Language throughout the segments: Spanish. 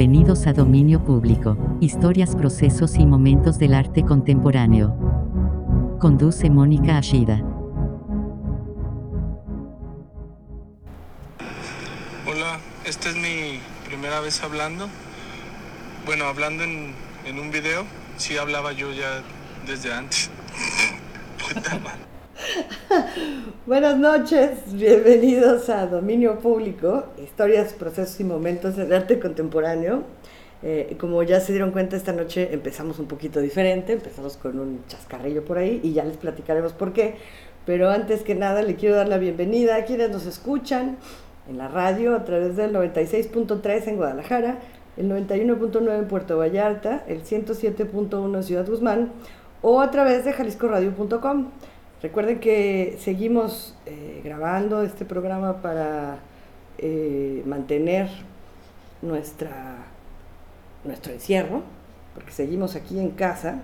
Bienvenidos a Dominio Público, historias, procesos y momentos del arte contemporáneo. Conduce Mónica Ashida. Hola, esta es mi primera vez hablando. Bueno, hablando en, un video. Sí hablaba yo ya desde antes. Buenas noches, bienvenidos a Dominio Público, historias, procesos y momentos del arte contemporáneo. Eh, como ya se dieron cuenta, esta noche empezamos un poquito diferente, empezamos con un chascarrillo por ahí y ya les platicaremos por qué. Pero antes que nada, le quiero dar la bienvenida a quienes nos escuchan en la radio a través del 96.3 en Guadalajara, el 91.9 en Puerto Vallarta, el 107.1 en Ciudad Guzmán o a través de jaliscoradio.com. Recuerden que seguimos eh, grabando este programa para eh, mantener nuestra, nuestro encierro, porque seguimos aquí en casa,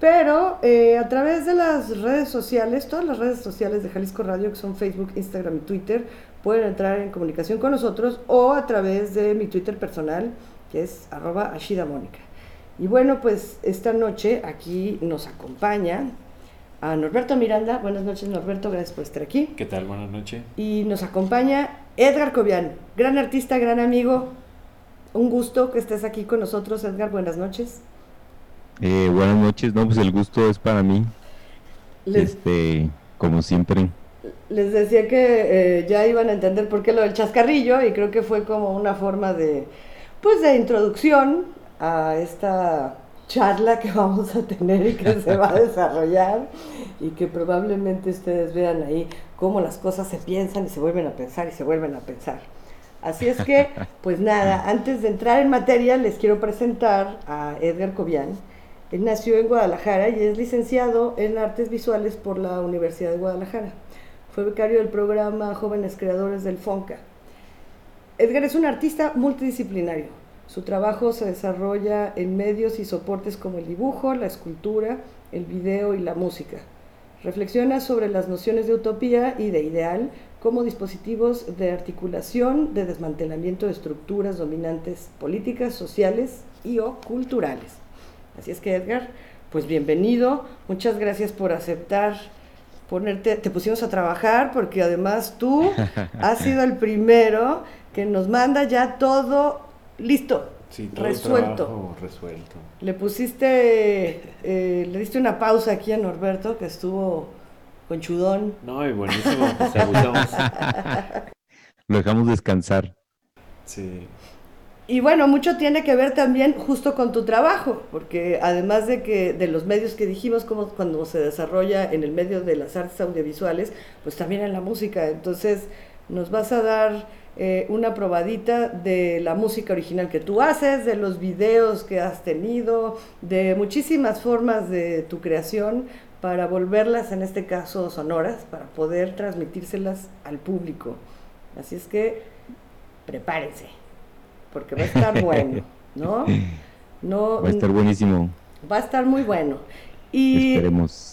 pero eh, a través de las redes sociales, todas las redes sociales de Jalisco Radio, que son Facebook, Instagram y Twitter, pueden entrar en comunicación con nosotros o a través de mi Twitter personal, que es arroba ashidamónica. Y bueno, pues esta noche aquí nos acompaña a Norberto Miranda. Buenas noches, Norberto, gracias por estar aquí. ¿Qué tal? Buenas noches. Y nos acompaña Edgar Cobian, gran artista, gran amigo. Un gusto que estés aquí con nosotros, Edgar. Buenas noches. Eh, buenas noches, no, pues el gusto es para mí. este, como siempre. Les decía que eh, ya iban a entender por qué lo del chascarrillo y creo que fue como una forma de, pues, de introducción a esta charla que vamos a tener y que se va a desarrollar y que probablemente ustedes vean ahí cómo las cosas se piensan y se vuelven a pensar y se vuelven a pensar. Así es que, pues nada, antes de entrar en materia les quiero presentar a Edgar Cobian. Él nació en Guadalajara y es licenciado en artes visuales por la Universidad de Guadalajara. Fue becario del programa Jóvenes Creadores del FONCA. Edgar es un artista multidisciplinario su trabajo se desarrolla en medios y soportes como el dibujo, la escultura, el video y la música. Reflexiona sobre las nociones de utopía y de ideal como dispositivos de articulación, de desmantelamiento de estructuras dominantes políticas, sociales y o culturales. Así es que Edgar, pues bienvenido, muchas gracias por aceptar ponerte, te pusimos a trabajar porque además tú has sido el primero que nos manda ya todo listo, resuelto. resuelto. Le pusiste, eh, le diste una pausa aquí a Norberto que estuvo conchudón. No, y buenísimo, pues Lo dejamos descansar. Sí. Y bueno, mucho tiene que ver también justo con tu trabajo, porque además de que de los medios que dijimos, como cuando se desarrolla en el medio de las artes audiovisuales, pues también en la música. Entonces, nos vas a dar eh, una probadita de la música original que tú haces, de los videos que has tenido, de muchísimas formas de tu creación para volverlas, en este caso, sonoras, para poder transmitírselas al público. Así es que prepárense, porque va a estar bueno, ¿no? no va a estar buenísimo. Va a estar muy bueno. Y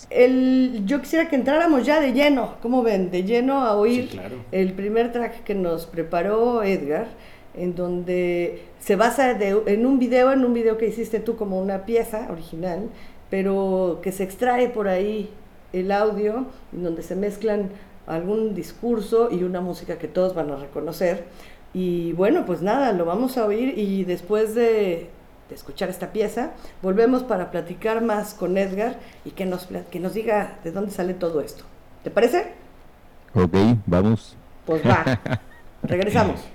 El, yo quisiera que entráramos ya de lleno, ¿cómo ven? De lleno a oír el primer track que nos preparó Edgar, en donde se basa en un video, en un video que hiciste tú como una pieza original, pero que se extrae por ahí el audio, en donde se mezclan algún discurso y una música que todos van a reconocer. Y bueno, pues nada, lo vamos a oír y después de de escuchar esta pieza. Volvemos para platicar más con Edgar y que nos, que nos diga de dónde sale todo esto. ¿Te parece? Ok, vamos. Pues va. Regresamos.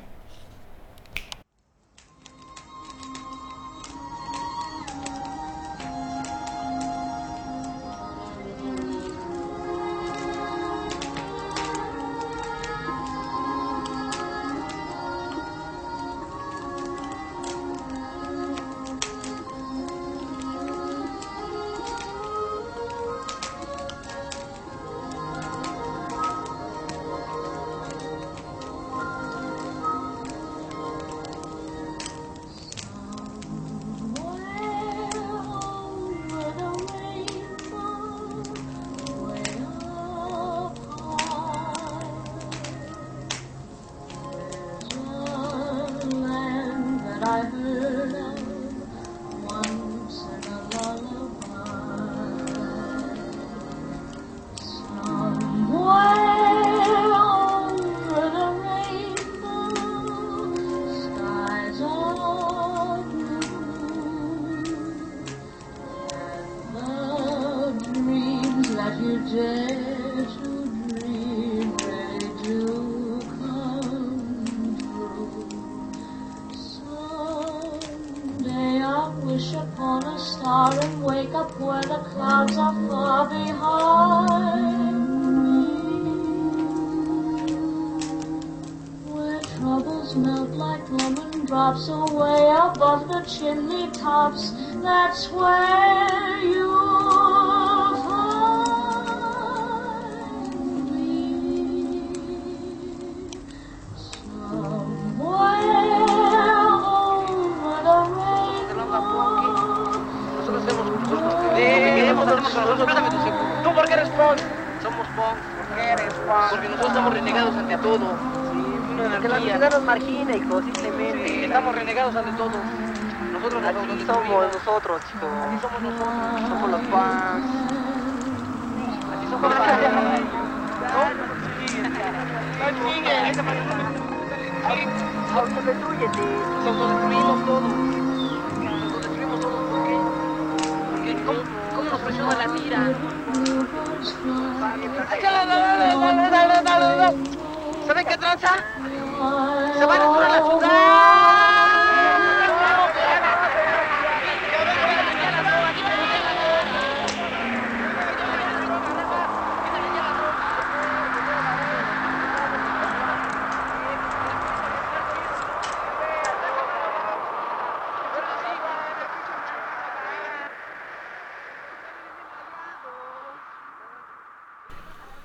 Autodestrúyete. Nos autodestruimos todos. Nos autodestruimos todos. ¿Por qué? Porque ¿cómo, cómo nos presiona la tira? ¿Saben qué tranza? Se van a entrar la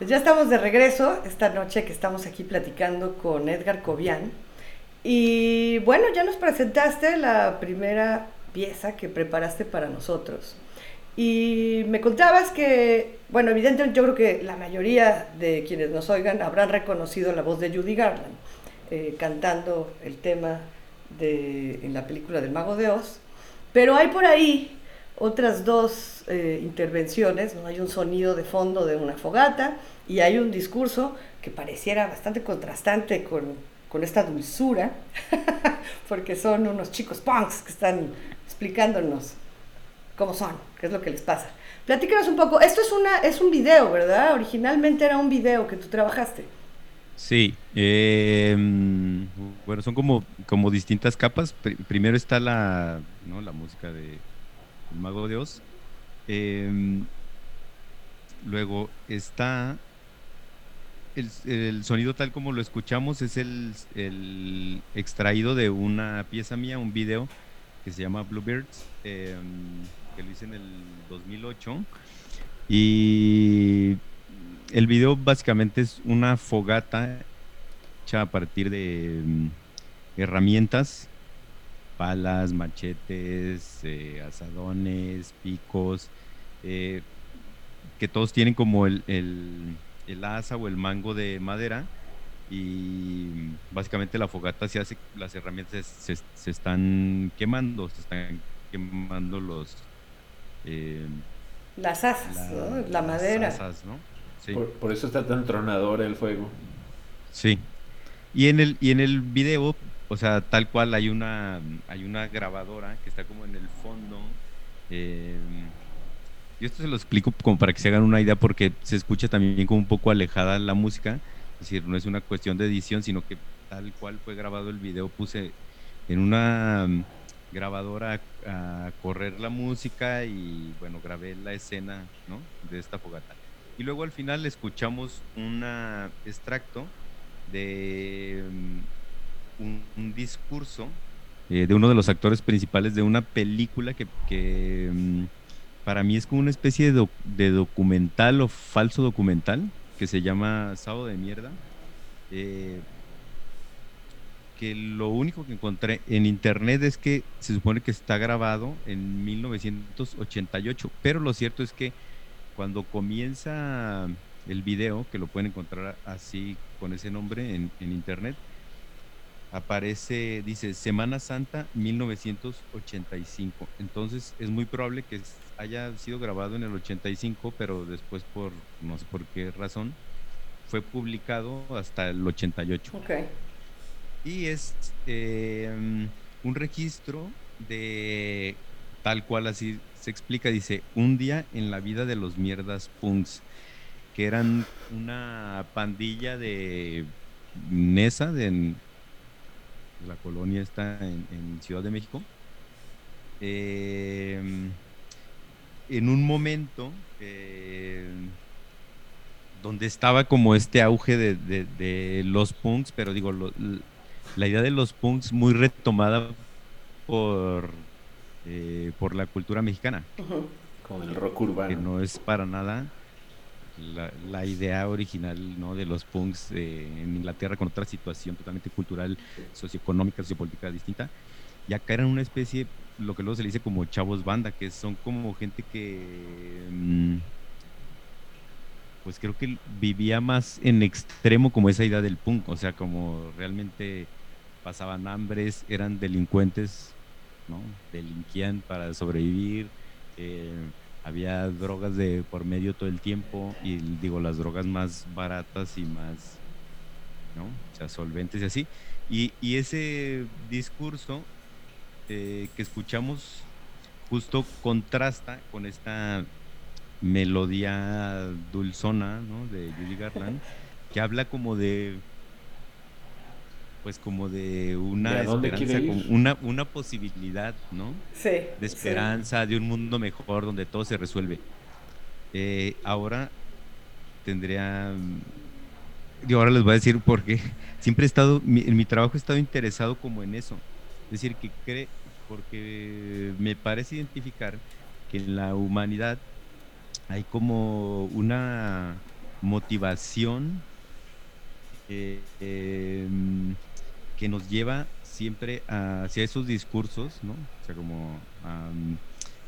Pues ya estamos de regreso esta noche que estamos aquí platicando con Edgar Cobian. Y bueno, ya nos presentaste la primera pieza que preparaste para nosotros. Y me contabas que, bueno, evidentemente yo creo que la mayoría de quienes nos oigan habrán reconocido la voz de Judy Garland eh, cantando el tema de, en la película del Mago de Oz. Pero hay por ahí otras dos eh, intervenciones, ¿no? hay un sonido de fondo de una fogata y hay un discurso que pareciera bastante contrastante con, con esta dulzura, porque son unos chicos punks que están explicándonos cómo son, qué es lo que les pasa. Platícanos un poco, esto es, una, es un video, ¿verdad? Originalmente era un video que tú trabajaste. Sí, eh, bueno, son como, como distintas capas. Pri- primero está la, ¿no? la música de Mago de Oz. Eh, luego está el, sonido tal como lo escuchamos, es el, extraído de una pieza mía, un video que se llama Bluebirds, eh, que lo hice en el 2008. Y el video básicamente es una fogata hecha a partir de mm, herramientas, palas, machetes, eh, asadones, picos, eh, que todos tienen como el, el- el asa o el mango de madera y básicamente la fogata se hace, las herramientas se, se están quemando, se están quemando los... eh, Las asas, ¿no? la las madera. asas, ¿no? Sí. Por, por eso está tan tronador el fuego. Sí. Y en el, y en el video, o sea, tal cual hay una, hay una grabadora que está como en el fondo. eh, y esto se lo explico como para que se hagan una idea porque se escucha también como un poco alejada la música. Es decir, no es una cuestión de edición, sino que tal cual fue grabado el video, puse en una mm, grabadora a, correr la música y bueno, grabé la escena ¿no? de esta fogata. Y luego al final escuchamos un extracto de mm, un, discurso eh, de uno de los actores principales de una película que, que, mm, para mí es como una especie de, doc- de documental o falso documental que se llama Sábado de Mierda. eh, que lo único que encontré en internet es que se supone que está grabado en 1988, pero lo cierto es que cuando comienza el video, que lo pueden encontrar así con ese nombre en internet, aparece, dice Semana Santa 1985. Entonces es muy probable que haya sido grabado en el 85, pero después por no sé por qué razón fue publicado hasta el 88 Ok. y es eh, un registro de tal cual así se explica, dice, un día en la vida de los mierdas punks, que eran una pandilla de Nesa, de, la colonia está en, en Ciudad de México, eh, en un momento eh, donde estaba como este auge de, de- de los punks, pero digo, lo- la idea de los punks muy retomada por, eh, por la cultura mexicana. Con el rock que urbano. no es para nada la, idea original ¿no? de los punks eh, en Inglaterra con otra situación totalmente cultural, socioeconómica, sociopolítica distinta. Y acá eran una especie, lo que luego se le dice como chavos banda, que son como gente que, mm, pues creo que vivía más en extremo como esa idea del punk, o sea, como realmente pasaban hambres, eran delincuentes, ¿no? Delinquían para sobrevivir. eh, había drogas de por medio todo el tiempo y digo las drogas más baratas y más ¿no? o sea solventes y así y, y ese discurso eh, que escuchamos justo contrasta con esta melodía dulzona ¿no? de Judy Garland que habla como de pues como de una ¿De a dónde esperanza como una, una posibilidad ¿no? Sí. de sí. esperanza, de un mundo mejor donde todo se resuelve. Eh, ahora tendría, mm, yo ahora les voy a decir porque siempre he estado, mi- en mi trabajo he estado interesado como en eso, es decir, que cree, porque me parece identificar que en la humanidad hay como una motivación eh, em, que nos lleva siempre hacia esos discursos, ¿no? O sea, como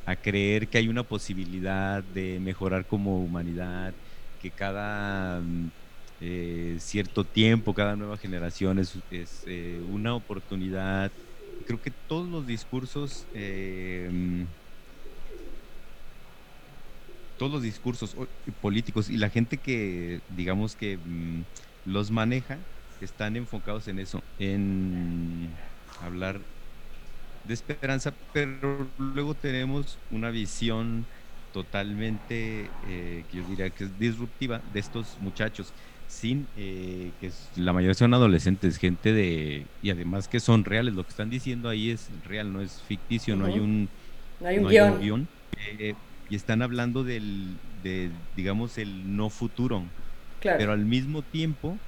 a creer que hay una posibilidad de mejorar como humanidad, que cada eh, cierto tiempo, cada nueva generación es, eh, una oportunidad. Creo que todos los discursos, eh, mm, todos los discursos políticos y la gente que, digamos que mm, los maneja, están enfocados en eso, en hablar de esperanza, pero luego tenemos una visión totalmente, eh, que yo diría que es disruptiva de estos muchachos, sin eh, que la mayoría son adolescentes, gente de, y además que son reales, lo que están diciendo ahí es real, no es ficticio, no hay un, No hay un no guion. guion, eh, y están hablando del, de, digamos, el no futuro, Claro. pero al mismo tiempo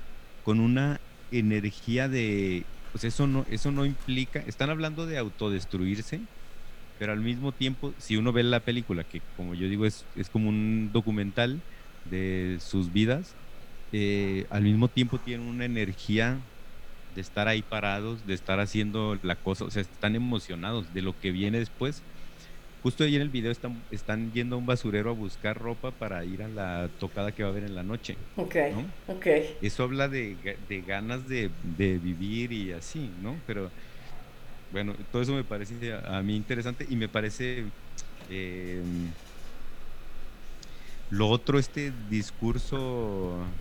con una energía de pues eso no eso no implica están hablando de autodestruirse pero al mismo tiempo si uno ve la película que como yo digo es, es como un documental de sus vidas eh, al mismo tiempo tienen una energía de estar ahí parados de estar haciendo la cosa o sea están emocionados de lo que viene después justo ahí en el video están, están yendo a un basurero a buscar ropa para ir a la tocada que va a haber en la noche Ok, ¿no? ok. eso habla de, ga- de ganas de, de vivir y así, ¿no? Pero bueno, todo eso me parece a, a mí interesante y me parece eh, lo otro, este discurso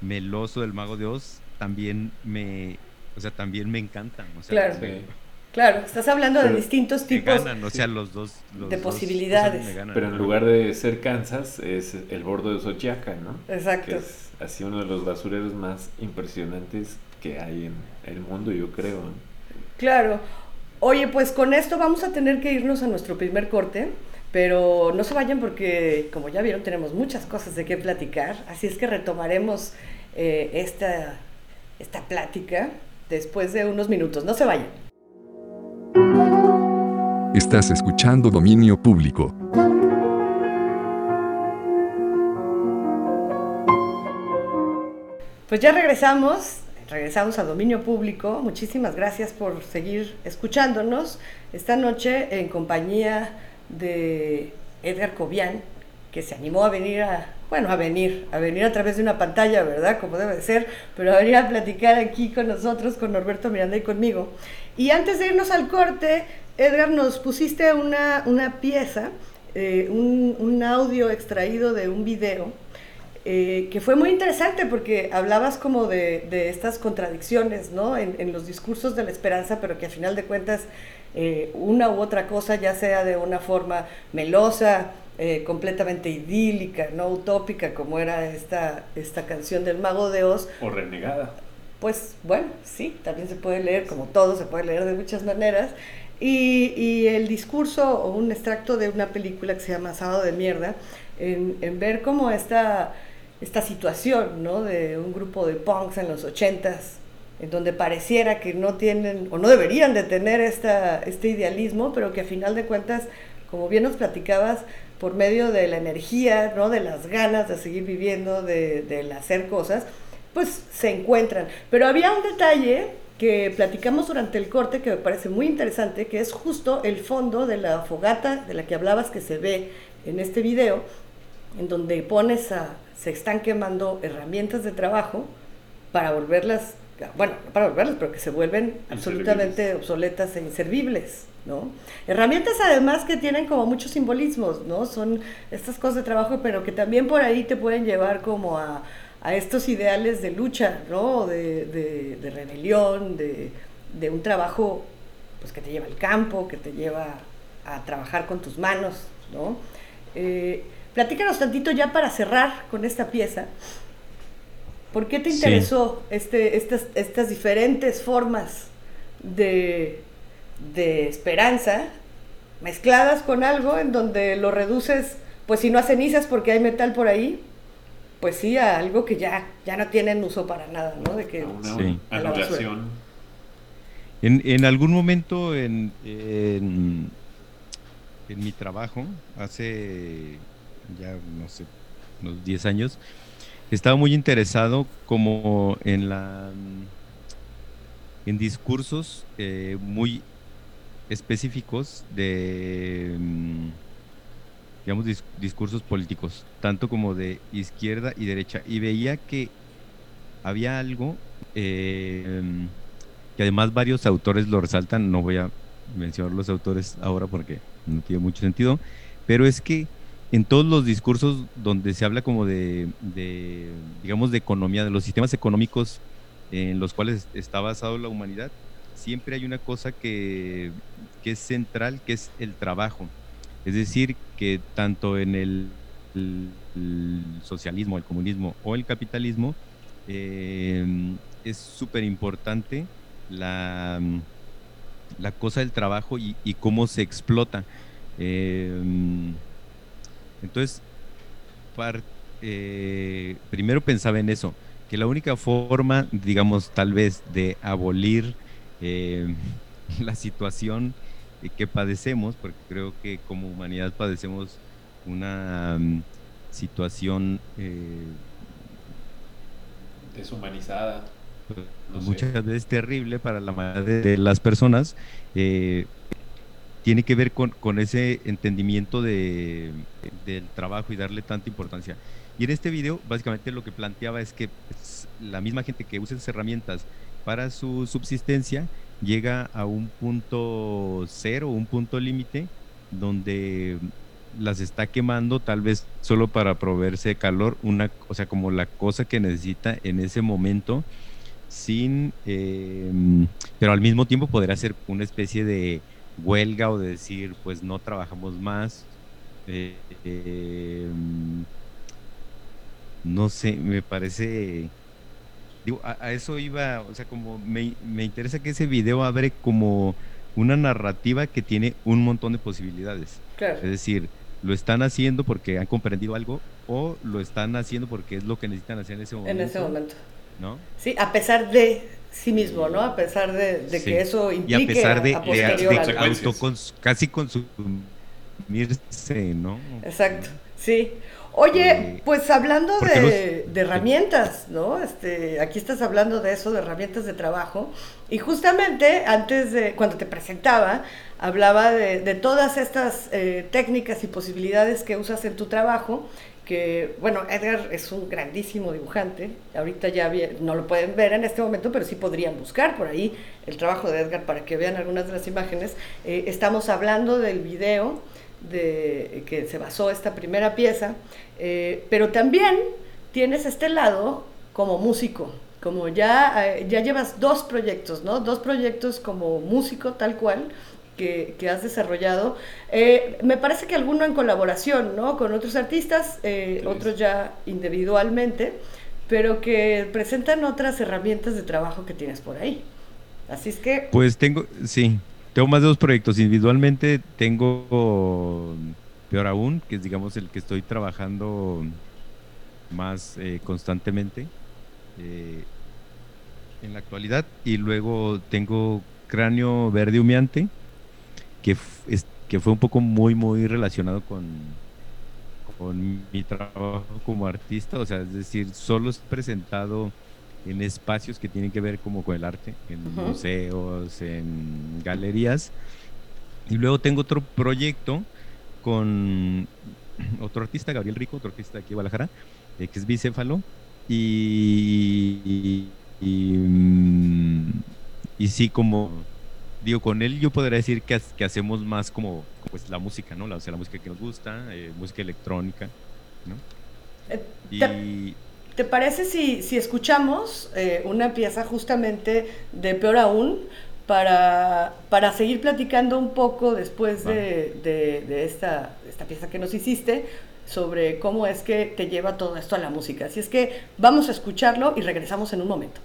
meloso del mago de Oz también me, o sea, también me encantan. O sea, Claro. me-. Claro, estás hablando de distintos tipos. ganan, o sea, los dos. los de dos posibilidades. ganan. Pero en lugar de ser Kansas, es el bordo de Xochiaca, ¿no? Exacto. Que es así uno de los basureros más impresionantes que hay en el mundo, yo creo. Claro. Oye, pues con esto vamos a tener que irnos a nuestro primer corte, pero no se vayan porque, como ya vieron, tenemos muchas cosas de qué platicar, así es que retomaremos eh, esta, esta plática después de unos minutos. No se vayan. Estás escuchando Dominio Público. Pues ya regresamos, regresamos a dominio público. Muchísimas gracias por seguir escuchándonos esta noche en compañía de Edgar Cobian, que se animó a venir a, bueno, a venir, a venir a través de una pantalla, ¿verdad? Como debe de ser, pero a venir a platicar aquí con nosotros, con Norberto Miranda y conmigo. Y antes de irnos al corte, Edgar, nos pusiste una, una pieza, eh, un, un audio extraído de un video eh, que fue muy interesante porque hablabas como de, de estas contradicciones, ¿no? En, en los discursos de la esperanza, pero que a final de cuentas eh, una u otra cosa, ya sea de una forma melosa, eh, completamente idílica, no utópica, como era esta, esta canción del Mago de Oz, O renegada. pues bueno, sí, también se puede leer, como todo, se puede leer de muchas maneras. Y, y el discurso o un extracto de una película que se llama Sábado de Mierda, en, en ver cómo esta, esta situación ¿no? de un grupo de punks en los ochentas, en donde pareciera que no tienen o no deberían de tener esta, este idealismo, pero que a final de cuentas, como bien nos platicabas, por medio de la energía, ¿no? de las ganas de seguir viviendo, de, de hacer cosas, pues se encuentran. Pero había un detalle que platicamos durante el corte que me parece muy interesante, que es justo el fondo de la fogata de la que hablabas que se ve en este video, en donde pones a, se están quemando herramientas de trabajo para volverlas, bueno, no para volverlas, pero que se vuelven absolutamente obsoletas e inservibles, ¿no? Herramientas además que tienen como muchos simbolismos, ¿no? Son estas cosas de trabajo, pero que también por ahí te pueden llevar como a, a estos ideales de lucha, ¿no? De, de, de rebelión, de, de, un trabajo pues, que te lleva al campo, que te lleva a trabajar con tus manos, ¿no? Eh, platícanos tantito ya para cerrar con esta pieza. ¿Por qué te interesó sí. este, estas, estas diferentes formas de, de esperanza mezcladas con algo en donde lo reduces, pues si no a cenizas porque hay metal por ahí, pues sí a algo que ya, ya no tienen uso para nada, ¿no? De que, una Sí. anulación. En, en algún momento en, en, en mi trabajo, hace ya no sé, unos 10 años, estaba muy interesado como en la en discursos eh, muy específicos de mm, digamos dis- discursos políticos, tanto como de izquierda y derecha, y veía que había algo eh, que además varios autores lo resaltan, no voy a mencionar los autores ahora porque no tiene mucho sentido, pero es que en todos los discursos donde se habla como de, digamos, de economía, de los sistemas económicos en los cuales está basado la humanidad, siempre hay una cosa que, es central, que es el trabajo. Es decir, que tanto en el, socialismo, el comunismo o el capitalismo, eh, es súper importante la, cosa del trabajo y, cómo se explota. Eh, entonces, par- eh, primero pensaba en eso, que la única forma, digamos, tal vez de abolir eh, la situación eh, que padecemos, porque creo que como humanidad padecemos una mm, situación eh, Deshumanizada. pues, sé. muchas veces terrible para la mayoría de, de las personas, eh, tiene que ver con, con ese entendimiento de, del trabajo y darle tanta importancia. Y en este video, básicamente lo que planteaba es que pues, la misma gente que usa esas herramientas para su subsistencia llega a un punto cero, un punto límite, donde las está quemando tal vez solo para proveerse calor, una, o sea, como la cosa que necesita en ese momento, sin, eh, pero al mismo tiempo poder hacer una especie de huelga o de decir, pues no trabajamos más. eh, eh, no sé, me parece, digo, a, a eso iba, o sea, como me, me interesa que ese video abre como una narrativa que tiene un montón de posibilidades. Claro. Es decir, lo están haciendo porque han comprendido algo o lo están haciendo porque es lo que necesitan hacer en ese momento. En ese momento. ¿no? Sí, a pesar de sí mismo, ¿no? A pesar de, de Sí. que eso Y implique a pesar de, a de, de autocons- casi consumirse, ¿no? Exacto, sí. Oye, Eh, pues hablando porque de, los- de herramientas, ¿no? Este, aquí estás hablando de eso, de herramientas de trabajo. Y justamente antes de, cuando te presentaba, hablaba de, de todas estas eh, técnicas y posibilidades que usas en tu trabajo. Bueno, Edgar es un grandísimo dibujante. Ahorita ya no lo pueden ver en este momento, pero sí podrían buscar por ahí el trabajo de Edgar para que vean algunas de las imágenes. Eh, estamos hablando del video de que se basó esta primera pieza, eh, pero también tienes este lado como músico, como ya, eh, ya llevas dos proyectos, ¿no? Dos proyectos como músico tal cual que, que has desarrollado. Eh, me parece que alguno en colaboración, ¿no? Con otros artistas, eh, otros ya individualmente, pero que presentan otras herramientas de trabajo que tienes por ahí. Así es que, Pues tengo, sí, tengo más de dos proyectos. Individualmente tengo Peor Aún, que es digamos el que estoy trabajando más eh, constantemente eh, en la actualidad. Y luego tengo Cráneo Verde Humeante, que, es, que fue un poco muy, muy relacionado con, con mi trabajo como artista. O sea, es decir, solo es presentado en espacios que tienen que ver como con el arte, en museos, en galerías. Y luego tengo otro proyecto con otro artista, Gabriel Rico, otro artista de aquí de Guadalajara, eh, que es bicéfalo. Y, y, mm, y, sí, como digo, con él yo podría decir que, que hacemos más como pues, la música, ¿no? La, o sea, la música que nos gusta, eh, música electrónica, ¿no? Eh, y ¿Te parece si, si escuchamos eh, una pieza justamente de Peor Aún para, para seguir platicando un poco después de, de, de esta, esta pieza que nos hiciste sobre cómo es que te lleva todo esto a la música? Así es que vamos a escucharlo y regresamos en un momento.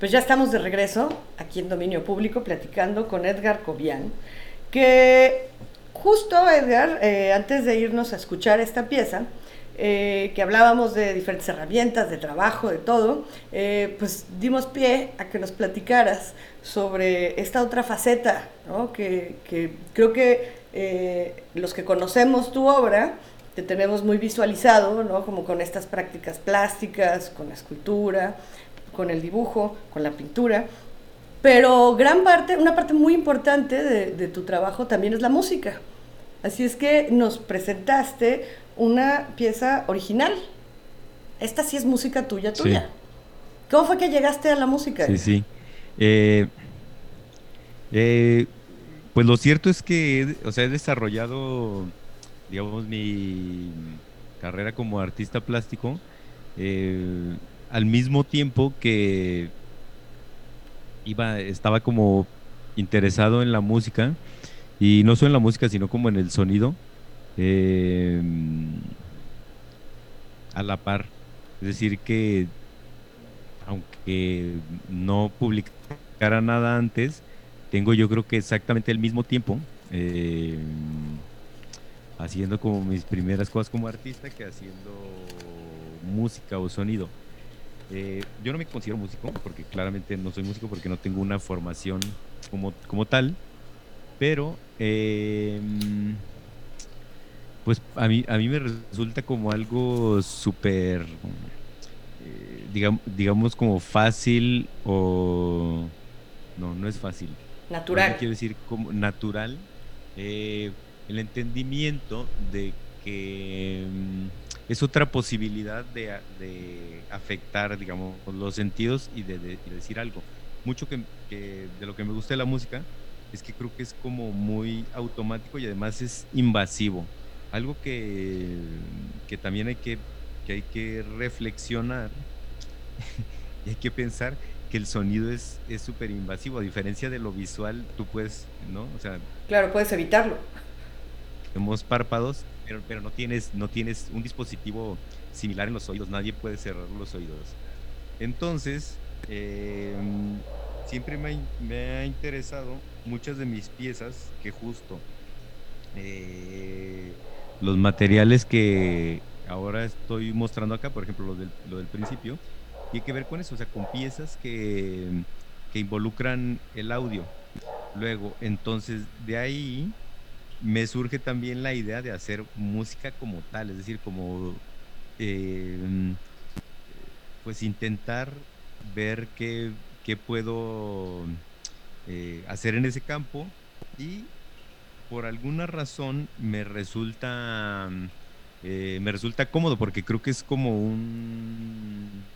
Pues ya estamos de regreso aquí en Dominio Público platicando con Edgar Cobian, que justo Edgar, eh, antes de irnos a escuchar esta pieza, eh, que hablábamos de diferentes herramientas, de trabajo, de todo, eh, pues dimos pie a que nos platicaras sobre esta otra faceta, ¿no? que, que, creo que los que conocemos tu obra, te tenemos muy visualizado, ¿no? como con estas prácticas plásticas, con la escultura, con el dibujo, con la pintura, Pero gran parte, una parte muy importante de, de tu trabajo también es la música. Así es que nos presentaste una pieza original. Esta sí es música tuya, Sí. tuya. ¿Cómo fue que llegaste a la música? Sí, sí. Eh, eh, pues lo cierto es que, o sea, he desarrollado, digamos, mi carrera como artista plástico eh, al mismo tiempo que iba, estaba como interesado en la música y no solo en la música, sino como en el sonido. eh, a la par. Es decir, que aunque no publicara nada antes, tengo yo creo que exactamente el mismo tiempo eh, haciendo como mis primeras cosas como artista que haciendo música o sonido. Eh, yo no me considero músico porque claramente no soy músico porque no tengo una formación como, como tal, pero eh, pues a mí, a mí me resulta como algo súper, eh, digam- digamos como fácil o... No, no es fácil. Natural. No quiero decir como natural. eh, el entendimiento de que mm, es otra posibilidad de, afectar, digamos, los sentidos y de, de- y decir algo. Mucho que, que de lo que me gusta de la música es que creo que es como muy automático y además es invasivo. Algo que, que también hay que, que hay que reflexionar y hay que pensar que el sonido es es súper invasivo, a diferencia de lo visual, tú puedes, ¿no? O sea, Claro, puedes evitarlo. tenemos párpados, pero, no, tienes, no tienes un dispositivo similar en los oídos, nadie puede cerrar los oídos. Entonces, eh, siempre me ha, interesado muchas de mis piezas que justo eh, los materiales que ahora estoy mostrando acá, por ejemplo, lo del, del principio, tiene que ver con eso, o sea, con piezas que, que involucran el audio. Luego, entonces, de ahí me surge también la idea de hacer música como tal, es decir, como eh, pues intentar ver qué, qué puedo eh, hacer en ese campo y por alguna razón me resulta eh, me resulta cómodo porque creo que es como un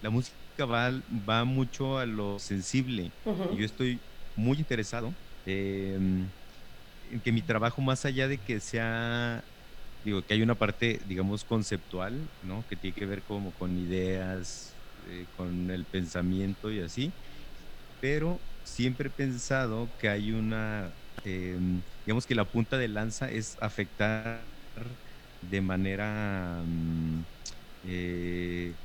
la música va, va mucho a lo sensible y yo estoy muy interesado eh, en que mi trabajo más allá de que sea digo que hay una parte digamos conceptual no que tiene que ver como con ideas eh, con el pensamiento y así pero siempre he pensado que hay una eh, digamos que la punta de lanza es afectar de manera mm, eh,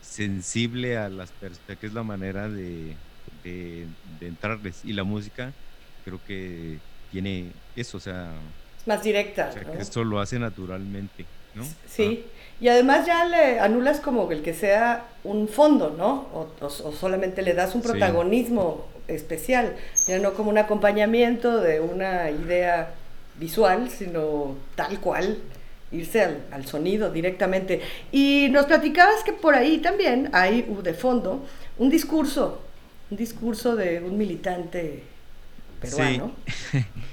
sensible a las personas, que es la manera de, de, de entrarles. Y la música creo que tiene eso, o sea, Es más directa. o sea, ¿no? que esto lo hace naturalmente, ¿no? Sí, y además ya le anulas como el que sea un fondo, ¿no? O, o- o solamente le das un Sí. protagonismo especial, ya no como un acompañamiento de una idea visual, sino tal cual, irse al, al sonido directamente. Y nos platicabas que por ahí también hay de fondo un discurso, un discurso de un militante peruano.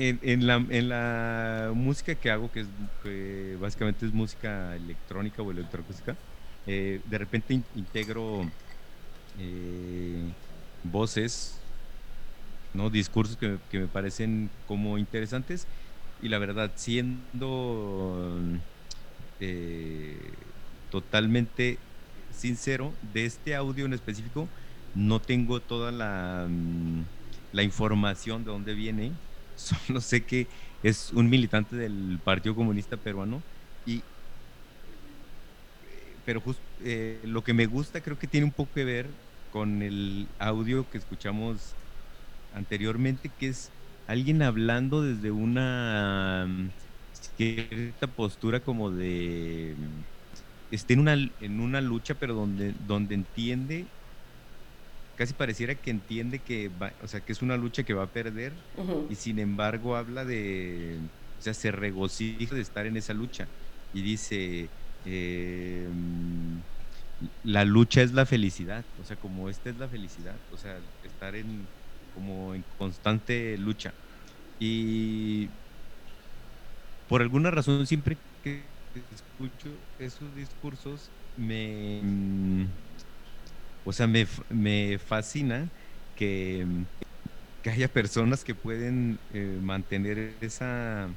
En, la, en la música que hago, que, es, básicamente es música electrónica o electroacústica, eh, de repente in- integro eh, voces, ¿no? discursos que, que me parecen como interesantes y la verdad, siendo eh, totalmente sincero, de este audio en específico, no tengo toda la, mm, la información de dónde viene, solo sé que es un militante del Partido Comunista Peruano y pero justo lo que me gusta creo que tiene un poco que ver con el audio que escuchamos anteriormente, que es alguien hablando desde una mm, cierta postura como de mm, esté en una, en una lucha, pero donde, donde entiende, casi pareciera que entiende que va, o sea, que es una lucha que va a perder, y sin embargo habla de, o sea, se regocija de estar en esa lucha y dice, eh, mm, la lucha es la felicidad, o sea, como esta es la felicidad, o sea, estar en como en constante lucha. Y por alguna razón siempre que escucho esos discursos me o sea, me, me fascina que, que haya personas que pueden eh, mantener esa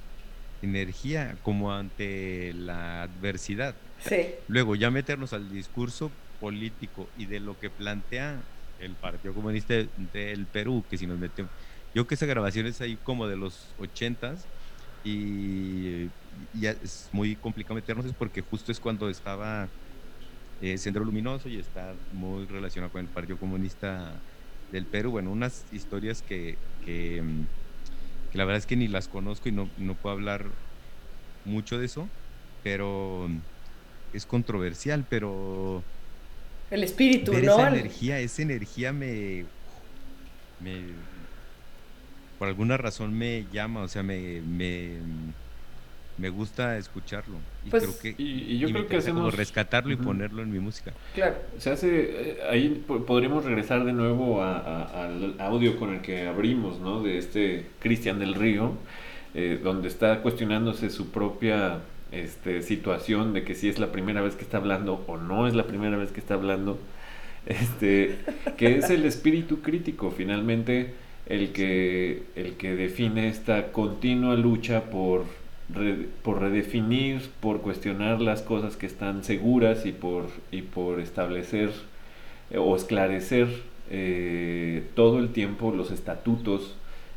energía como ante la adversidad. Sí. Luego, ya meternos al discurso político y de lo que plantea el Partido Comunista de- del Perú, que si nos metemos, yo que esa grabación es ahí como de los ochentas y, y ya es muy complicado meternos, es porque justo es cuando estaba eh, Centro Luminoso y está muy relacionado con el Partido Comunista del Perú. Bueno, unas historias que, que, mm, que la verdad es que ni las conozco y no, no puedo hablar mucho de eso, pero es controversial, pero El espíritu, ver ¿no? esa energía, esa energía me, me por alguna razón me llama, o sea, me, me, me gusta escucharlo. Y Pues- creo que, Y, y yo creo que hacemos... rescatarlo y ponerlo en mi música. Claro. Se hace, eh, ahí po- podríamos regresar de nuevo a- a- al audio con el que abrimos, ¿no? De este Cristian del Río, eh, donde está cuestionándose su propia este, situación de que si es la primera vez que está hablando o no es la primera vez que está hablando, este, que es el espíritu crítico, finalmente el que, el que define esta continua lucha por, por redefinir, por cuestionar las cosas que están seguras y por, y por establecer eh, o esclarecer eh, todo el tiempo los estatutos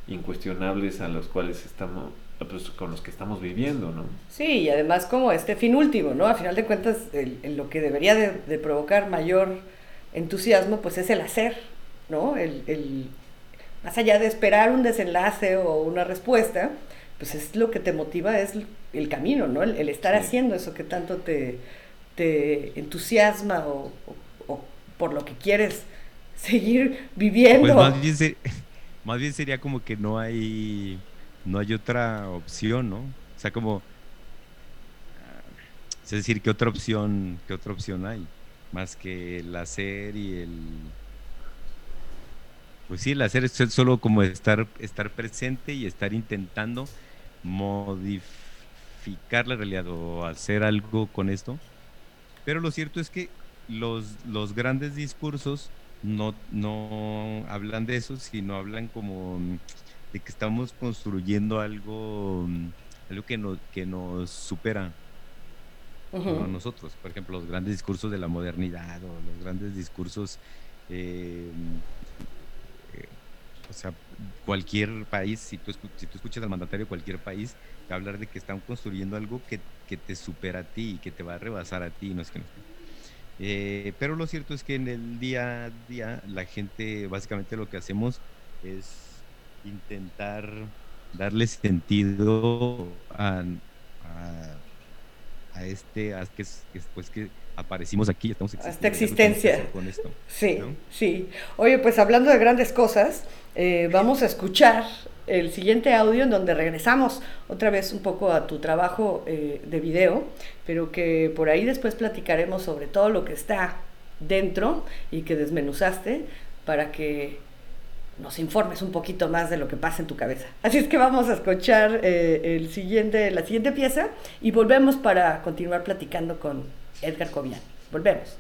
incuestionables a los cuales estamos pues, con los que estamos viviendo, ¿no? Sí, y además como este fin último, ¿no? A final de cuentas, lo que debería de, de provocar mayor entusiasmo, pues es el hacer, ¿no? El, el- más allá de esperar un desenlace o una respuesta, pues es lo que te motiva, es el, camino, ¿no? El, el estar Sí. haciendo eso que tanto te, te entusiasma o, o- o por lo que quieres seguir viviendo. Pues más bien, ser- más bien sería como que no hay no hay otra opción, ¿no? O sea, como ah, es decir, ¿qué otra opción, qué otra opción hay? Más que el hacer y el pues sí, el hacer es solo como estar estar presente y estar intentando modificar la realidad o hacer algo con esto. Pero lo cierto es que los, los grandes discursos no, no hablan de eso, sino hablan como mm, de que estamos construyendo algo, mm, algo que, no, que nos supera a nosotros. Por ejemplo, los grandes discursos de la modernidad o los grandes discursos, eh, eh, o sea, cualquier país, si tú, si tú escuchas al mandatario de cualquier país, te va hablar de que están construyendo algo que, que te supera a ti y que te va a rebasar a ti. No es que no. Eh, pero lo cierto es que en el día a día la gente básicamente lo que hacemos es intentar darle sentido a, a este, a que, es- que aparecimos aquí, estamos A esta existiendo, no existencia. con esto. Sí, ¿no? sí. Oye, pues hablando de grandes cosas, eh, vamos a escuchar el siguiente audio en donde regresamos otra vez un poco a tu trabajo eh, de video, pero que por ahí después platicaremos sobre todo lo que está dentro y que desmenuzaste para que nos informes un poquito más de lo que pasa en tu cabeza. Así es que vamos a escuchar eh, el siguiente, la siguiente pieza y volvemos para continuar platicando con Edgar Cobian. Volvemos.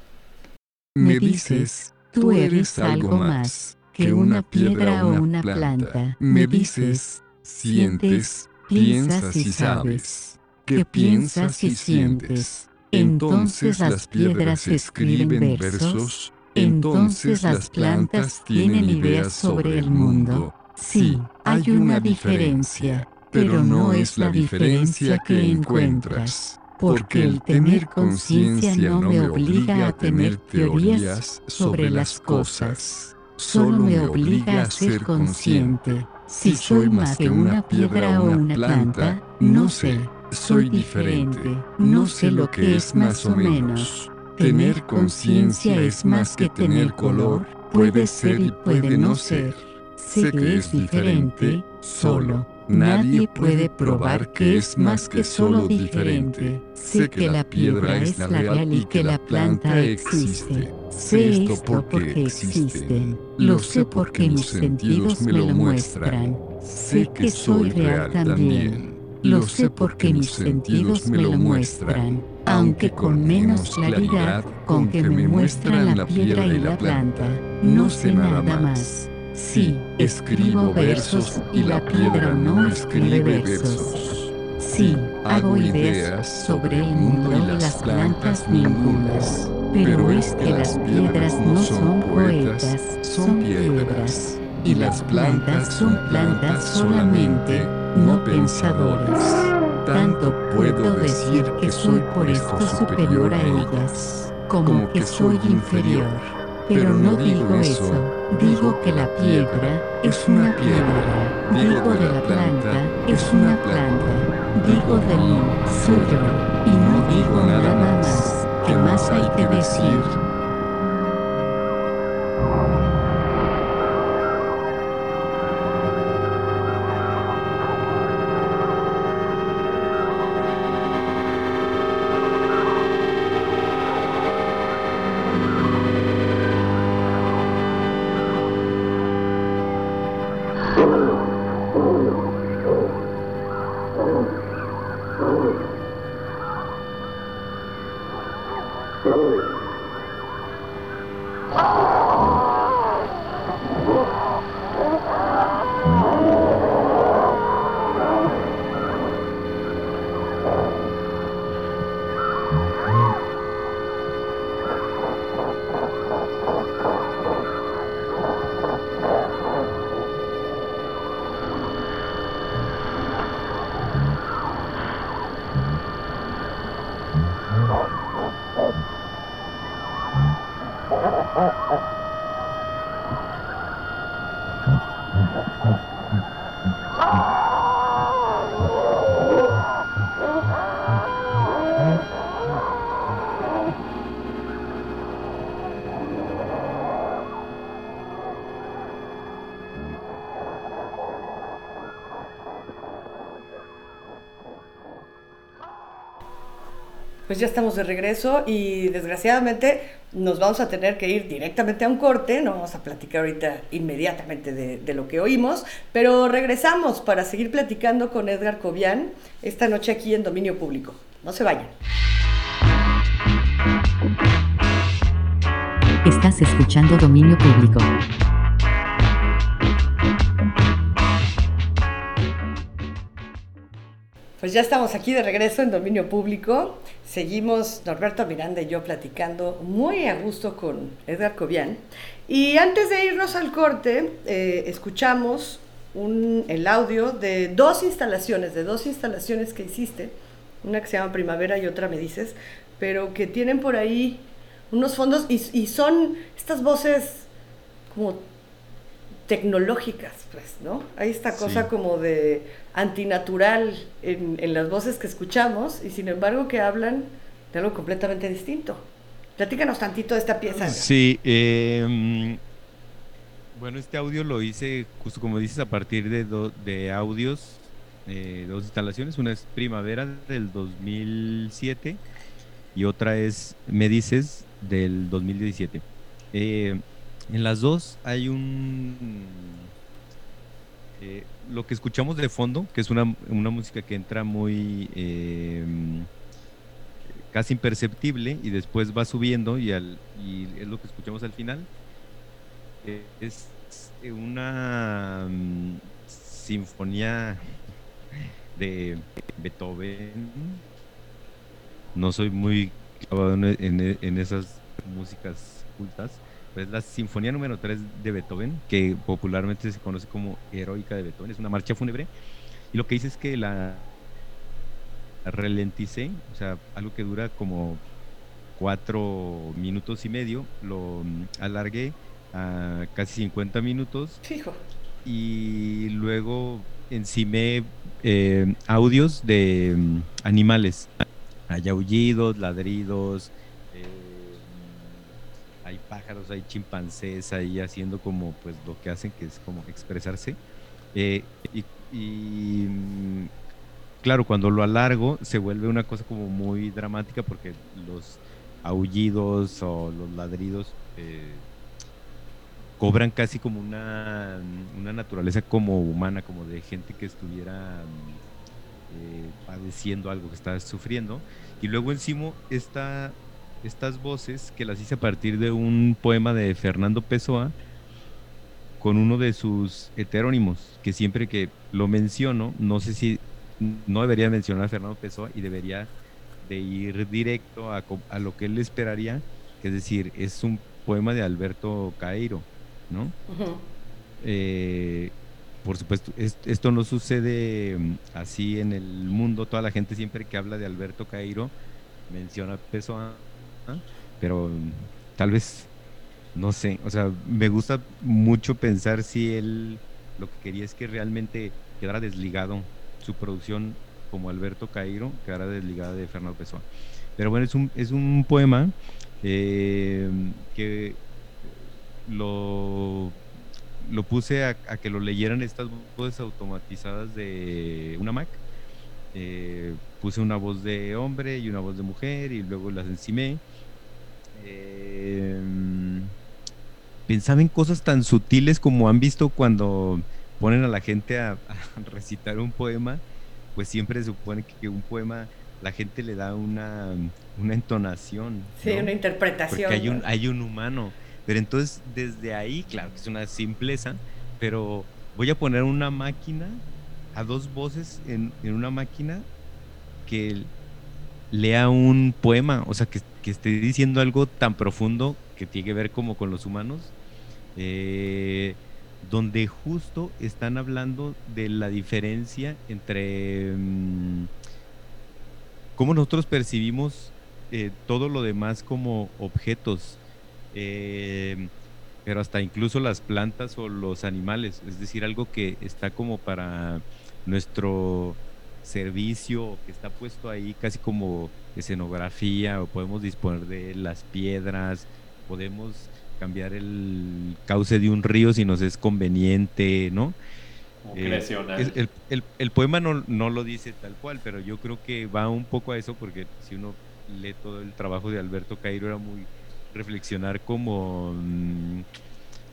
Me dices, tú eres algo más que una piedra o una planta. Me dices, sientes, piensas y sabes. ¿Qué piensas y sientes? Entonces las piedras escriben versos. Entonces las plantas tienen ideas sobre el mundo. Sí, hay una diferencia, pero no es la diferencia que encuentras. Porque el tener conciencia no me obliga a tener teorías sobre las cosas. Solo me obliga a ser consciente. Si soy más que una piedra o una planta, no sé. Soy diferente. No sé lo que es más o menos. Tener conciencia es más que tener color. Puede ser y puede no ser. Sé que es diferente, solo. Nadie puede probar que es más que solo diferente. Sé que la piedra es la real y que la planta existe. Sé esto porque existen. Lo sé porque mis sentidos me lo muestran. Sé que soy real también. Lo sé porque mis sentidos me lo muestran, aunque con menos claridad con que me muestran la piedra y la planta. No sé nada más. Sí, escribo versos y la piedra no escribe versos. Sí, hago ideas sobre el mundo y las plantas ningunas. Pero es que las piedras no son poetas, son piedras. Y las plantas son plantas solamente, no pensadoras. Tanto puedo decir que soy por esto superior a ellas, como que soy inferior. Pero no digo eso, digo que la piedra es una piedra, digo de la planta es una planta, digo de mí soy yo, y no digo nada más, ¿qué más hay que decir? Pues ya estamos de regreso y desgraciadamente nos vamos a tener que ir directamente a un corte, no vamos a platicar ahorita inmediatamente de, de lo que oímos, pero regresamos para seguir platicando con Edgar Cobian esta noche aquí en Dominio Público. No se vayan. Estás escuchando Dominio Público. Pues ya estamos aquí de regreso en Dominio Público. Seguimos Norberto Miranda y yo platicando muy a gusto con Edgar Cobian. Y antes de irnos al corte, eh, escuchamos un, el audio de dos instalaciones, de dos instalaciones que hiciste. Una que se llama Primavera y otra me dices, pero que tienen por ahí unos fondos y, y son estas voces como tecnológicas, pues, ¿no? Hay esta cosa Sí. como de antinatural en, en las voces que escuchamos y sin embargo que hablan de algo completamente distinto. Platícanos tantito de esta pieza. Sí, eh, bueno, este audio lo hice, justo como dices, a partir de, do- de audios, eh, dos instalaciones. Una es Primavera del 2007 y otra es Me Dices del 2017. Eh, en las dos hay un... eh, lo que escuchamos de fondo, que es una, una música que entra muy... eh, casi imperceptible y después va subiendo y, al, y es lo que escuchamos al final. Es una mm, sinfonía de Beethoven. No soy muy clavado en, en- en esas músicas cultas. Pues la sinfonía número 3 de Beethoven, que popularmente se conoce como Heroica de Beethoven, es una marcha fúnebre. Y lo que dice es que la ralenticé, o sea, algo que dura como cuatro minutos y medio, lo mm, alargué a casi 50 minutos Fijo. y luego encimé eh, audios de mm, animales. Hay aullidos, ladridos, eh, hay pájaros, hay chimpancés ahí haciendo como pues lo que hacen, que es como expresarse. Eh, y, mm, claro, cuando lo alargo se vuelve una cosa como muy dramática porque los aullidos o los ladridos eh, cobran casi como una, una naturaleza como humana, como de gente que estuviera eh, padeciendo algo, que está sufriendo. Y luego encima está estas voces que las hice a partir de un poema de Fernando Pessoa con uno de sus heterónimos, que siempre que lo menciono, no sé si no debería mencionar a Fernando Pessoa y debería de ir directo a, a lo que él esperaría, que es decir, es un poema de Alberto Cairo, ¿no? Eh, por supuesto, esto no sucede mm, así en el mundo. Toda la gente siempre que habla de Alberto Cairo menciona Pessoa, pero tal vez, no sé, o sea, me gusta mucho pensar si él lo que quería es que realmente quedara desligado su producción como Alberto Cairo, quedara desligada de Fernando Pessoa. Pero bueno, es un, es un poema eh, que lo, lo puse a, que lo leyeran estas voces automatizadas de una Mac. Eh, puse una voz de hombre y una voz de mujer y luego las encimé. Eh, pensaba en cosas tan sutiles como han visto cuando ponen a la gente a, recitar un poema, pues siempre se supone que, un poema la gente le da una, una entonación. Sí, una interpretación. Porque hay un, hay un humano. Pero entonces desde ahí, claro que es una simpleza, pero voy a poner una máquina, a dos voces en, una máquina que lea un poema, o sea, que, esté diciendo algo tan profundo que tiene que ver como con los humanos, eh, donde justo están hablando de la diferencia entre mm, cómo nosotros percibimos eh, todo lo demás como objetos eh, pero hasta incluso las plantas o los animales, es decir, algo que está como para nuestro servicio, que está puesto ahí casi como escenografía, o podemos disponer de las piedras, podemos cambiar el cauce de un río si nos es conveniente, ¿no? Eh, el, el, poema no, no, lo dice tal cual, pero yo creo que va un poco a eso porque si uno lee todo el trabajo de Alberto Cairo era muy reflexionar como, mm,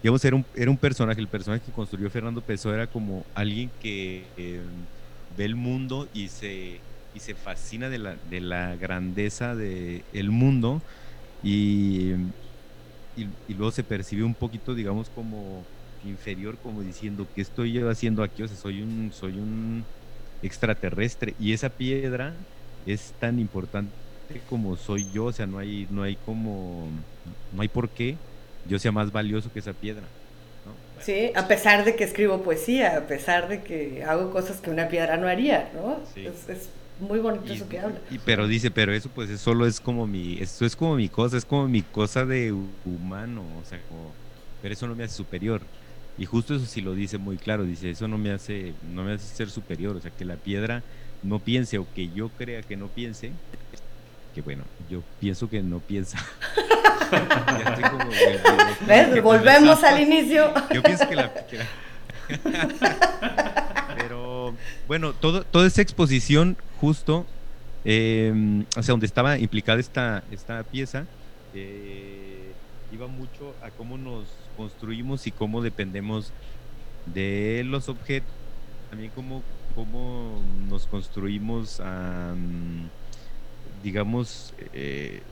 digamos, era un, era un personaje, el personaje que construyó Fernando Pessoa era como alguien que em, ve el mundo y se, y se fascina de la, de la grandeza del el mundo y, y, luego se percibe un poquito, digamos, como inferior, como diciendo, que estoy yo haciendo aquí? O sea, soy un, soy un extraterrestre y esa piedra es tan importante como soy yo, o sea, no hay, no hay como, no hay por qué yo sea más valioso que esa piedra. Sí, a pesar de que escribo poesía, a pesar de que hago cosas que una piedra no haría, ¿no? Es, muy bonito eso que habla. Y, pero dice, pero eso pues solo es como mi, eso es como mi cosa, es como mi cosa de humano, o sea, como, pero eso no me hace superior. Y justo eso sí lo dice muy claro, dice, eso no me hace, no me hace ser superior, o sea, que la piedra no piense o que yo crea que no piense, que bueno, yo pienso que no piensa. Volvemos al inicio. Yo pienso que la... Pero bueno, todo, toda esa exposición justo, eh, o sea, donde estaba implicada esta, esta pieza, eh, iba mucho a cómo nos construimos y cómo dependemos de los objetos, también cómo, cómo nos construimos a digamos, eh,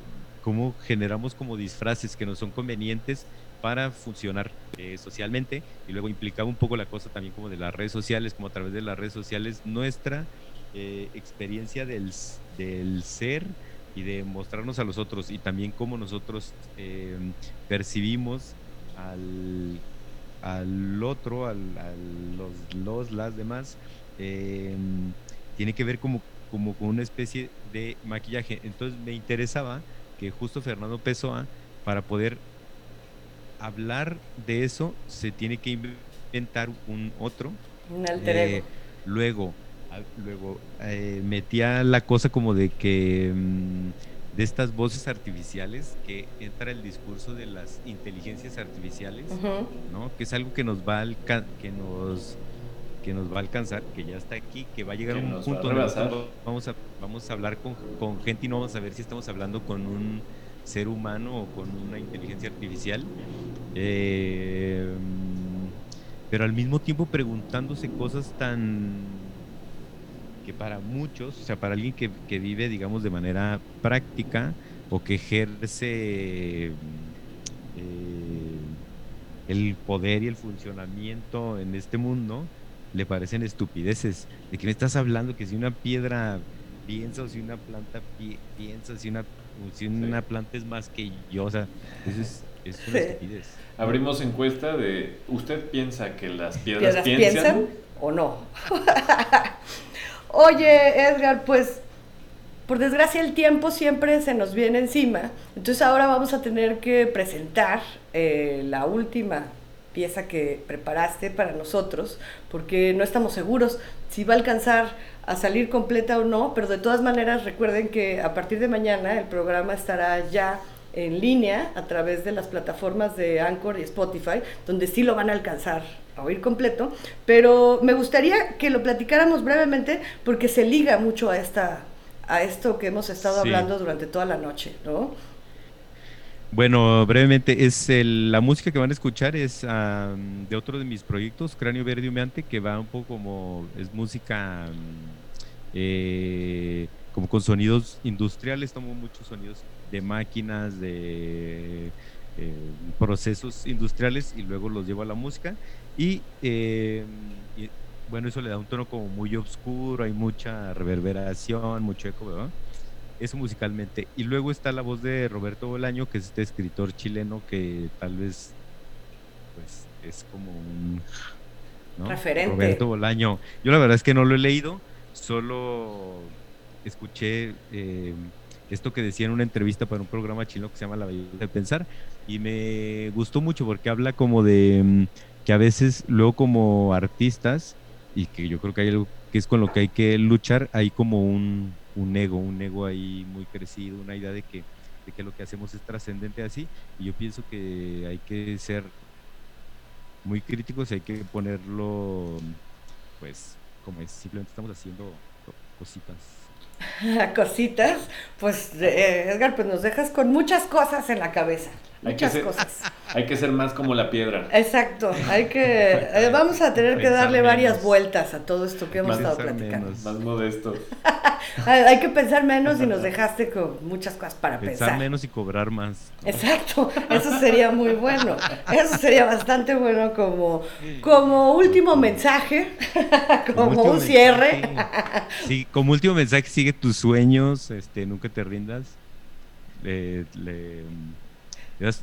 cómo generamos como disfraces que no son convenientes para funcionar eh, socialmente y luego implicaba un poco la cosa también como de las redes sociales, como a través de las redes sociales, nuestra eh, experiencia del, del, ser y de mostrarnos a los otros y también cómo nosotros percibimos al, al otro, al, a los, los, las demás, tiene que ver como como con una especie de maquillaje. Entonces me interesaba que justo Fernando Pessoa, para poder hablar de eso, se tiene que inventar un otro. Un alter ego. Eh, luego, luego eh, metía la cosa como de que mm, de estas voces artificiales que entra el discurso de las inteligencias artificiales, ¿no? Que es algo que nos va al que nos que nos va a alcanzar, que ya está aquí, que va a llegar a un punto donde vamos a, vamos a hablar con, con gente y no vamos a ver si estamos hablando con un ser humano o con una inteligencia artificial. Eh, pero al mismo tiempo preguntándose cosas tan que para muchos, o sea, para alguien que, que vive, digamos, de manera práctica o que ejerce eh, el poder y el funcionamiento en este mundo, le parecen estupideces. ¿De qué me estás hablando? Que si una piedra piensa o si una planta pi- piensa, si una, si una planta es más que yo, o sea, eso es, es una Sí. estupidez. Abrimos encuesta de, ¿usted piensa que las piedras, ¿Piedras piensan? piensan o no? Oye, Edgar, pues por desgracia el tiempo siempre se nos viene encima. Entonces ahora vamos a tener que presentar eh, la última pieza que preparaste para nosotros, porque no estamos seguros si va a alcanzar a salir completa o no, pero de todas maneras recuerden que a partir de mañana el programa estará ya en línea a través de las plataformas de Anchor y Spotify, donde sí lo van a alcanzar a oír completo, pero me gustaría que lo platicáramos brevemente porque se liga mucho a esta a esto que hemos estado Sí. hablando durante toda la noche, ¿no? Bueno, brevemente, es el- la música que van a escuchar es de otro de mis proyectos, Cráneo Verde Humeante, que va un poco como, es música eh, como con sonidos industriales, tomo muchos sonidos de máquinas, de eh, procesos industriales y luego los llevo a la música. Y, eh, bueno, eso le da un tono como muy oscuro, hay mucha reverberación, mucho eco, ¿verdad? Eso musicalmente. Y luego está la voz de Roberto Bolaño, que es este escritor chileno que tal vez pues es como un ¿no? Referente. Roberto Bolaño. Yo la verdad es que no lo he leído, solo escuché eh, esto que decía en una entrevista para un programa chino que se llama La Belleza de Pensar y me gustó mucho porque habla como de mm, que a veces luego como artistas y que yo creo que hay algo que es con lo que hay que luchar, hay como un, un ego, un ego ahí muy crecido, una idea de que, de que lo que hacemos es trascendente así y yo pienso que hay que ser muy críticos y hay que ponerlo pues como es, simplemente estamos haciendo co- cositas. Cositas, pues eh, Edgar, pues nos dejas con muchas cosas en la cabeza, Hay que, muchas ser, cosas. hay que ser más como la piedra. Exacto, hay que, eh, vamos a tener que darle varias vueltas a todo esto que hemos Más estado platicando. menos. Más modesto. Hay, que pensar menos y nos dejaste con muchas cosas para Pensar pensar. menos y cobrar más. Exacto, eso sería muy bueno. Eso sería bastante bueno como, como último mensaje, como último un cierre. mensaje, Sí, como último mensaje, sigue tus sueños, este, nunca te rindas. Le,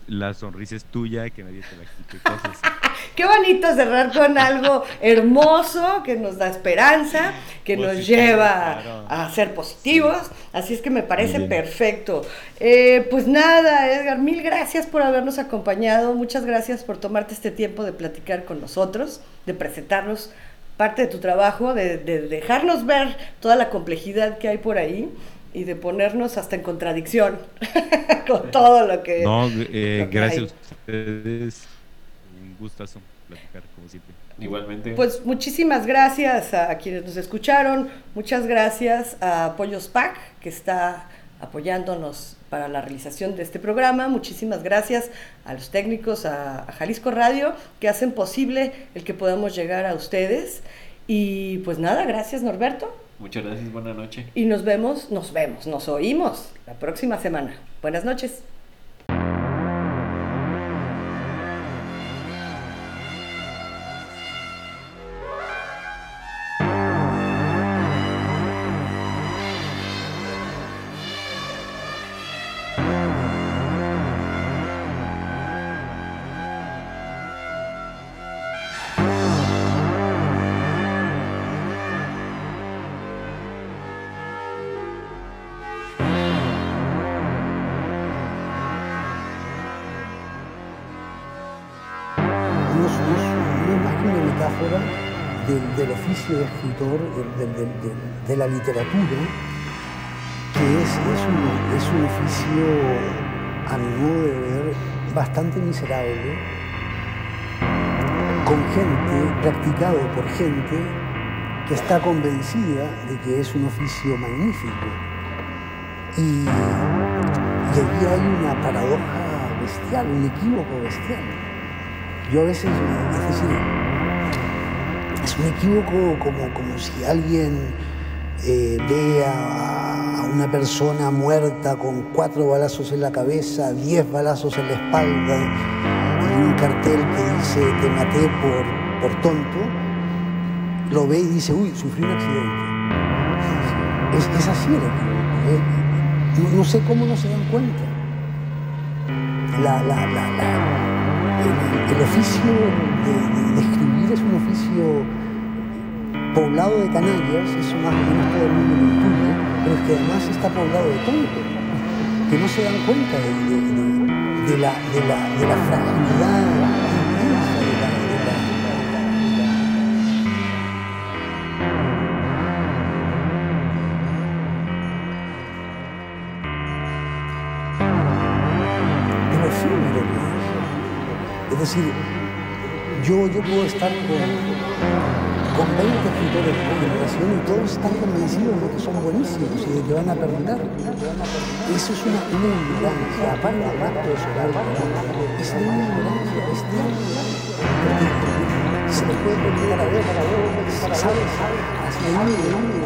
la sonrisa es tuya, que nadie te la quite, cosas. Qué bonito cerrar con algo hermoso que nos da esperanza, que nos Positivo, lleva claro. a ser positivos. Así es que me parece perfecto. Eh, pues nada, Edgar, mil gracias por habernos acompañado. Muchas gracias por tomarte este tiempo de platicar con nosotros, de presentarnos parte de tu trabajo, de, de dejarnos ver toda la complejidad que hay por ahí y de ponernos hasta en contradicción con todo lo que... No, eh, lo que gracias hay. a ustedes. Un gustazo platicar, como siempre. Igualmente. Pues muchísimas gracias a quienes nos escucharon, muchas gracias a Pollos Pack, que está apoyándonos para la realización de este programa, muchísimas gracias a los técnicos, a, a Jalisco Radio, que hacen posible el que podamos llegar a ustedes. Y pues nada, gracias Norberto, Muchas gracias, buena noche. y nos vemos, nos vemos, nos oímos la próxima semana. Buenas noches. Oficio de escritor, de la literatura, que es, un, oficio, a mi de ver, bastante miserable, con gente, practicado por gente que está convencida de que es un oficio magnífico. Y, y allí hay una paradoja bestial, un equívoco bestial. Yo a veces, es decir, es un equívoco como, como si alguien eh, ve a, una persona muerta con cuatro balazos en la cabeza, diez balazos en la espalda y un cartel que dice te maté por, por tonto, lo ve y dice, uy, sufrí un accidente. Es, es así el equívoco. ¿eh? No, no sé cómo no se dan cuenta. La, la, la, la- el, oficio de, escribir es un oficio poblado de canallas, eso más o menos todo el mundo lo intuye, pero es que además está poblado de tontos, que no se dan cuenta de la fragilidad decir, yo, yo puedo estar con, con 20 escritores de generación y todos están convencidos de que son buenísimos y de que van a perdurar. Eso es una, una ignorancia, aparte del acto de soberbia, es una ignorancia bestial. Porque se le puede preguntar a ver, ¿sabes? ¿Has leído